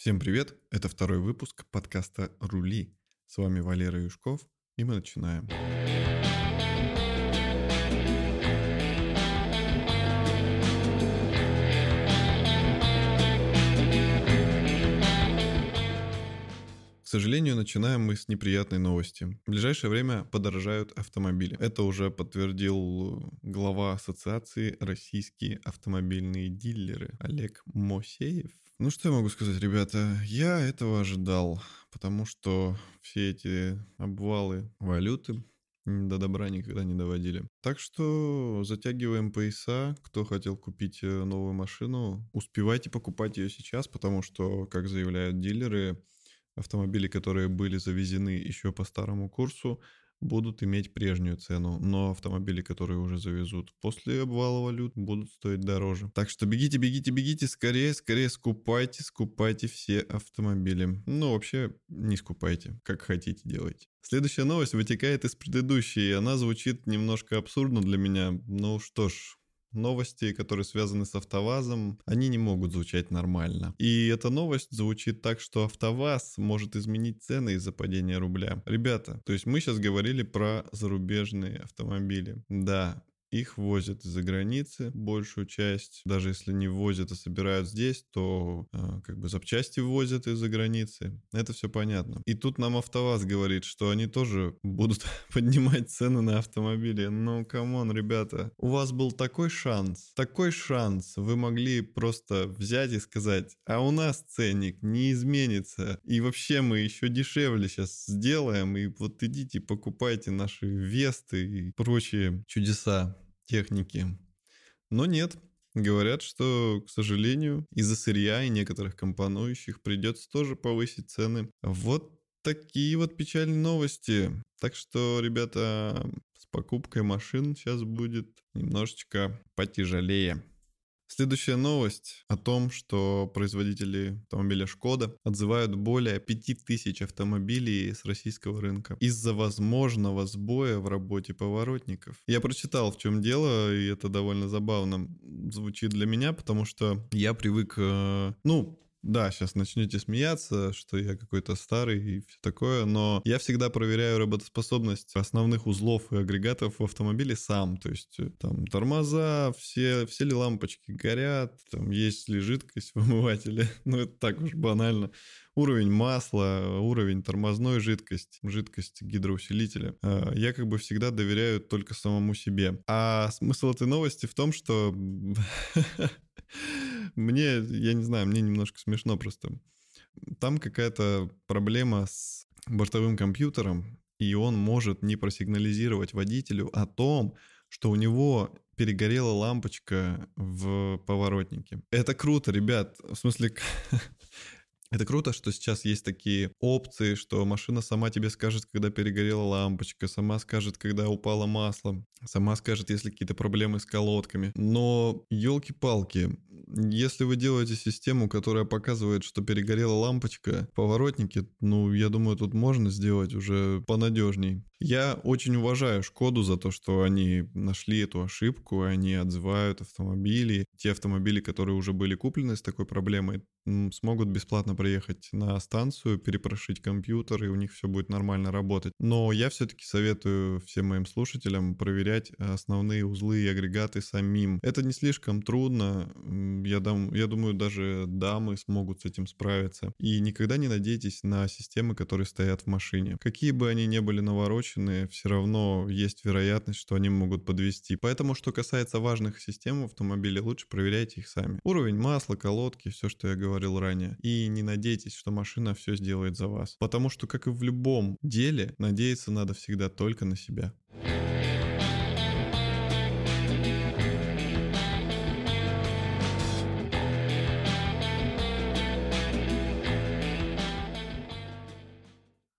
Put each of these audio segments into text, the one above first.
Всем привет! Это второй выпуск подкаста «Рули». С вами Валера Юшков, и мы начинаем. К сожалению, начинаем мы с неприятной новости. В ближайшее время подорожают автомобили. Это уже подтвердил глава ассоциации «Российские автомобильные дилеры» Олег Мосеев. Ну что я могу сказать, ребята? Я этого ожидал, потому что все эти обвалы валюты до добра никогда не доводили. Так что затягиваем пояса. Кто хотел купить э, новую машину, успевайте покупать ее сейчас, потому что, как заявляют дилеры, автомобили, которые были завезены еще по старому курсу, будут иметь прежнюю цену, но автомобили, которые уже завезут после обвала валют, будут стоить дороже. Так что бегите, бегите, бегите, скорее, скорее скупайте, скупайте все автомобили. Ну, вообще, не скупайте, как хотите делайте. Следующая новость вытекает из предыдущей, и она звучит немножко абсурдно для меня. Ну что ж, новости, которые связаны с АвтоВАЗом, они не могут звучать нормально. И эта новость звучит так, что АвтоВАЗ может изменить цены из-за падения рубля. Ребята, то есть мы сейчас говорили про зарубежные автомобили. Да, их возят из-за границы большую часть. Даже если не возят, а собирают здесь, то э, как бы запчасти возят из-за границы. Это все понятно. И тут нам АвтоВАЗ говорит, что они тоже будут поднимать цены на автомобили. Ну, come on, ребята. У вас был такой шанс. Такой шанс. Вы могли просто взять и сказать, а у нас ценник не изменится. И вообще мы еще дешевле сейчас сделаем. И вот идите, покупайте наши Весты и прочие чудеса техники. Но нет, говорят, что, к сожалению, из-за сырья и некоторых компонующих придется тоже повысить цены. Вот такие вот печальные новости. Так что, ребята, с покупкой машин сейчас будет немножечко потяжелее. Следующая новость о том, что производители автомобиля Шкода отзывают более 5000 автомобилей с российского рынка из-за возможного сбоя в работе поворотников. Я прочитал, в чем дело, и это довольно забавно звучит для меня, потому что я привык, э, ну, да, сейчас начнете смеяться, что я какой-то старый и все такое, но я всегда проверяю работоспособность основных узлов и агрегатов в автомобиле сам. То есть э, там тормоза, все, все ли лампочки горят, там есть ли жидкость в омывателе. Ну, это так уж банально. Уровень масла, уровень тормозной жидкости, жидкость гидроусилителя. Э, я как бы всегда доверяю только самому себе. А смысл этой новости в том, что Мне, я не знаю, мне немножко смешно просто. Там какая-то проблема с бортовым компьютером, и он может не просигнализировать водителю о том, что у него перегорела лампочка в поворотнике. Это круто, ребят. В смысле, Это круто, что сейчас есть такие опции, что машина сама тебе скажет, когда перегорела лампочка, сама скажет, когда упало масло, сама скажет, если какие-то проблемы с колодками. Но, елки-палки, если вы делаете систему, которая показывает, что перегорела лампочка в поворотнике, ну, я думаю, тут можно сделать уже понадежней. Я очень уважаю Шкоду за то, что они нашли эту ошибку, они отзывают автомобили. Те автомобили, которые уже были куплены с такой проблемой, смогут бесплатно приехать на станцию, перепрошить компьютер, и у них все будет нормально работать. Но я все-таки советую всем моим слушателям проверять основные узлы и агрегаты самим. Это не слишком трудно. Я, дам, я думаю, даже дамы смогут с этим справиться. И никогда не надейтесь на системы, которые стоят в машине. Какие бы они ни были наворочены, все равно есть вероятность, что они могут подвести. Поэтому, что касается важных систем в автомобиле, лучше проверяйте их сами. Уровень масла, колодки, все, что я говорил ранее. И не надейтесь, что машина все сделает за вас. Потому что, как и в любом деле, надеяться надо всегда только на себя.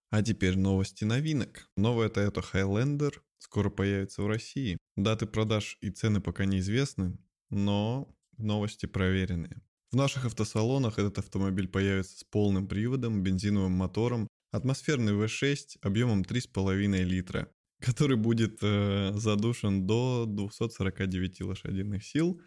А теперь новости новинок. Новая Toyota Highlander скоро появится в России. Даты продаж и цены пока неизвестны, но новости проверенные. В наших автосалонах этот автомобиль появится с полным приводом, бензиновым мотором, атмосферный V6 объемом 3,5 литра, который будет э, задушен до 249 лошадиных сил.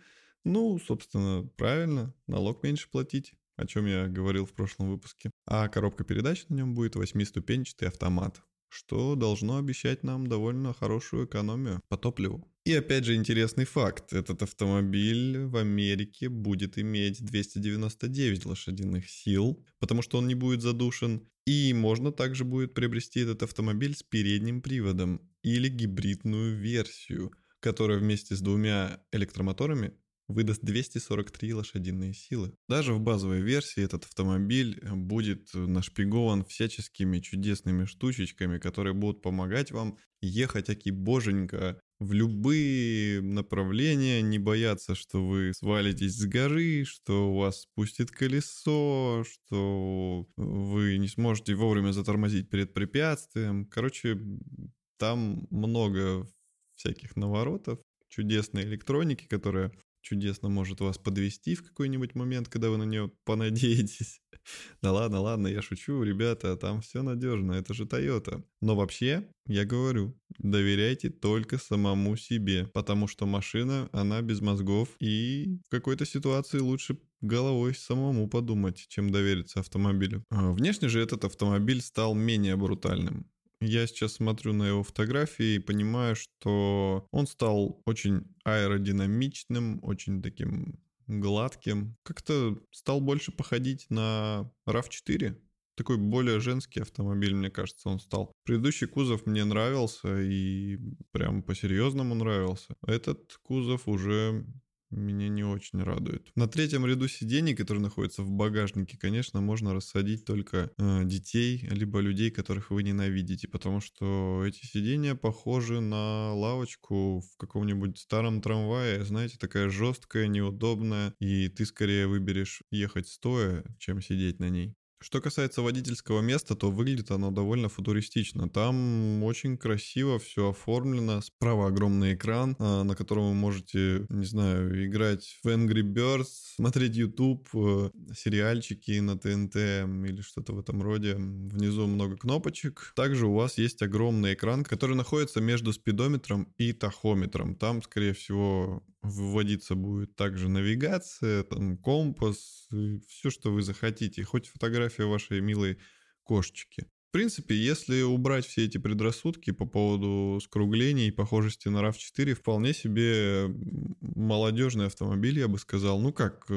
Ну, собственно, правильно, налог меньше платить. о чем я говорил в прошлом выпуске. А коробка передач на нем будет восьмиступенчатый автомат, что должно обещать нам довольно хорошую экономию по топливу. И опять же интересный факт. Этот автомобиль в Америке будет иметь 299 лошадиных сил, потому что он не будет задушен. И можно также будет приобрести этот автомобиль с передним приводом или гибридную версию, которая вместе с двумя электромоторами выдаст 243 лошадиные силы. Даже в базовой версии этот автомобиль будет нашпигован всяческими чудесными штучечками, которые будут помогать вам ехать аки боженька в любые направления, не бояться, что вы свалитесь с горы, что у вас спустит колесо, что вы не сможете вовремя затормозить перед препятствием. Короче, там много всяких наворотов, чудесной электроники, которая чудесно может вас подвести в какой-нибудь момент, когда вы на нее понадеетесь. Да ладно, ладно, я шучу, ребята, там все надежно, это же Toyota. Но вообще, я говорю, доверяйте только самому себе, потому что машина, она без мозгов, и в какой-то ситуации лучше головой самому подумать, чем довериться автомобилю. А внешне же этот автомобиль стал менее брутальным. Я сейчас смотрю на его фотографии и понимаю, что он стал очень аэродинамичным, очень таким гладким. Как-то стал больше походить на RAV4. Такой более женский автомобиль, мне кажется, он стал. Предыдущий кузов мне нравился и прям по-серьезному нравился. Этот кузов уже меня не очень радует. На третьем ряду сидений, который находится в багажнике, конечно, можно рассадить только э, детей, либо людей, которых вы ненавидите, потому что эти сидения похожи на лавочку в каком-нибудь старом трамвае, знаете, такая жесткая, неудобная, и ты скорее выберешь ехать стоя, чем сидеть на ней. Что касается водительского места, то выглядит оно довольно футуристично. Там очень красиво все оформлено. Справа огромный экран, а, на котором вы можете, не знаю, играть в Angry Birds, смотреть YouTube, э, сериальчики на ТНТ или что-то в этом роде. Внизу много кнопочек. Также у вас есть огромный экран, который находится между спидометром и тахометром. Там, скорее всего, выводиться будет также навигация, там компас, все, что вы захотите, хоть фотография вашей милой кошечки. В принципе, если убрать все эти предрассудки по поводу скруглений и похожести на RAV4, вполне себе молодежный автомобиль, я бы сказал. Ну как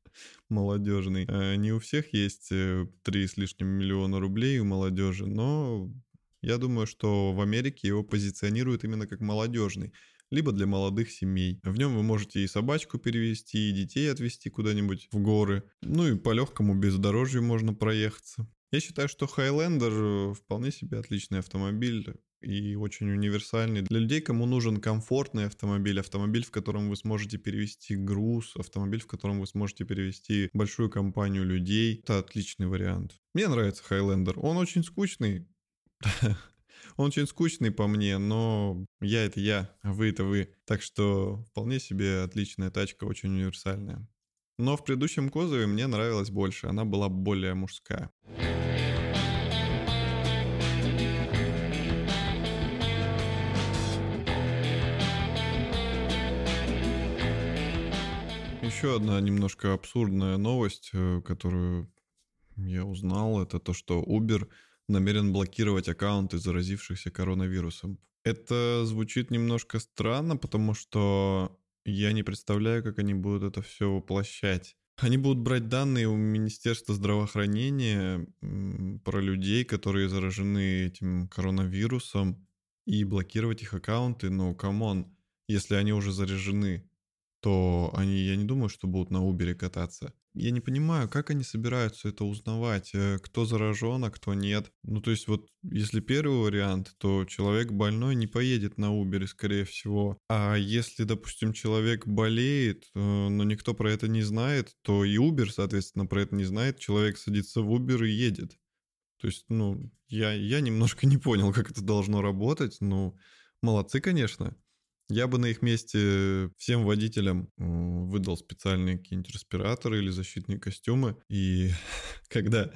молодежный. Э, не у всех есть 3 э, с лишним миллиона рублей у молодежи, но я думаю, что в Америке его позиционируют именно как молодежный либо для молодых семей. В нем вы можете и собачку перевести, и детей отвезти куда-нибудь в горы. Ну и по легкому бездорожью можно проехаться. Я считаю, что Highlander вполне себе отличный автомобиль и очень универсальный. Для людей, кому нужен комфортный автомобиль, автомобиль, в котором вы сможете перевести груз, автомобиль, в котором вы сможете перевести большую компанию людей, это отличный вариант. Мне нравится Highlander. Он очень скучный, Он очень скучный по мне, но я это я, а вы это вы. Так что вполне себе отличная тачка, очень универсальная. Но в предыдущем кузове мне нравилась больше, она была более мужская. Еще одна немножко абсурдная новость, э, которую я узнал, это то, что Uber намерен блокировать аккаунты заразившихся коронавирусом. Это звучит немножко странно, потому что я не представляю, как они будут это все воплощать. Они будут брать данные у Министерства здравоохранения про людей, которые заражены этим коронавирусом, и блокировать их аккаунты. Но, come on, если они уже заражены, то они, я не думаю, что будут на Uber кататься. Я не понимаю, как они собираются это узнавать, э, кто заражен, а кто нет. Ну, то есть вот если первый вариант, то человек больной не поедет на Uber, скорее всего. А если, допустим, человек болеет, э, но никто про это не знает, то и Uber, соответственно, про это не знает, человек садится в Uber и едет. То есть, ну, я, я немножко не понял, как это должно работать. Ну, молодцы, конечно. Я бы на их месте всем водителям выдал специальные какие-нибудь респираторы или защитные костюмы. И когда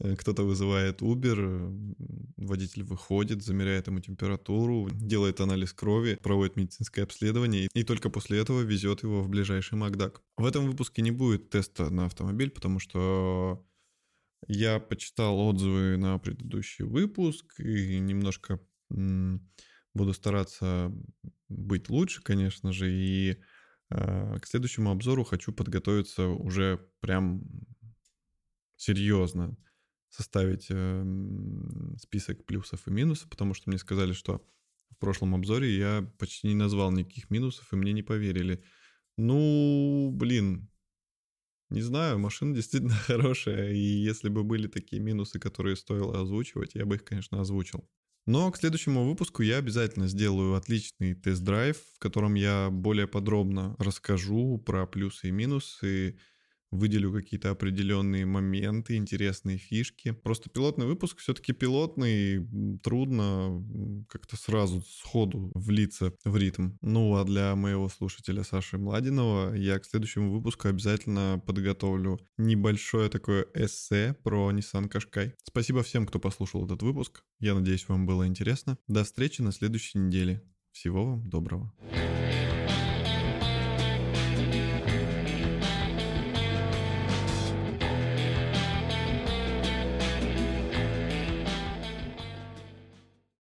э, кто-то вызывает Uber, водитель выходит, замеряет ему температуру, делает анализ крови, проводит медицинское обследование и только после этого везет его в ближайший Макдак. В этом выпуске не будет теста на автомобиль, потому что я почитал отзывы на предыдущий выпуск и немножко буду стараться быть лучше, конечно же, и э, к следующему обзору хочу подготовиться уже прям серьезно, составить э, список плюсов и минусов, потому что мне сказали, что в прошлом обзоре я почти не назвал никаких минусов, и мне не поверили. Ну, блин, не знаю, машина действительно хорошая, и если бы были такие минусы, которые стоило озвучивать, я бы их, конечно, озвучил. Но к следующему выпуску я обязательно сделаю отличный тест-драйв, в котором я более подробно расскажу про плюсы и минусы, выделю какие-то определенные моменты, интересные фишки. Просто пилотный выпуск все-таки пилотный, трудно как-то сразу сходу влиться в ритм. Ну а для моего слушателя Саши Младинова я к следующему выпуску обязательно подготовлю небольшое такое эссе про Nissan Qashqai. Спасибо всем, кто послушал этот выпуск. Я надеюсь, вам было интересно. До встречи на следующей неделе. Всего вам доброго.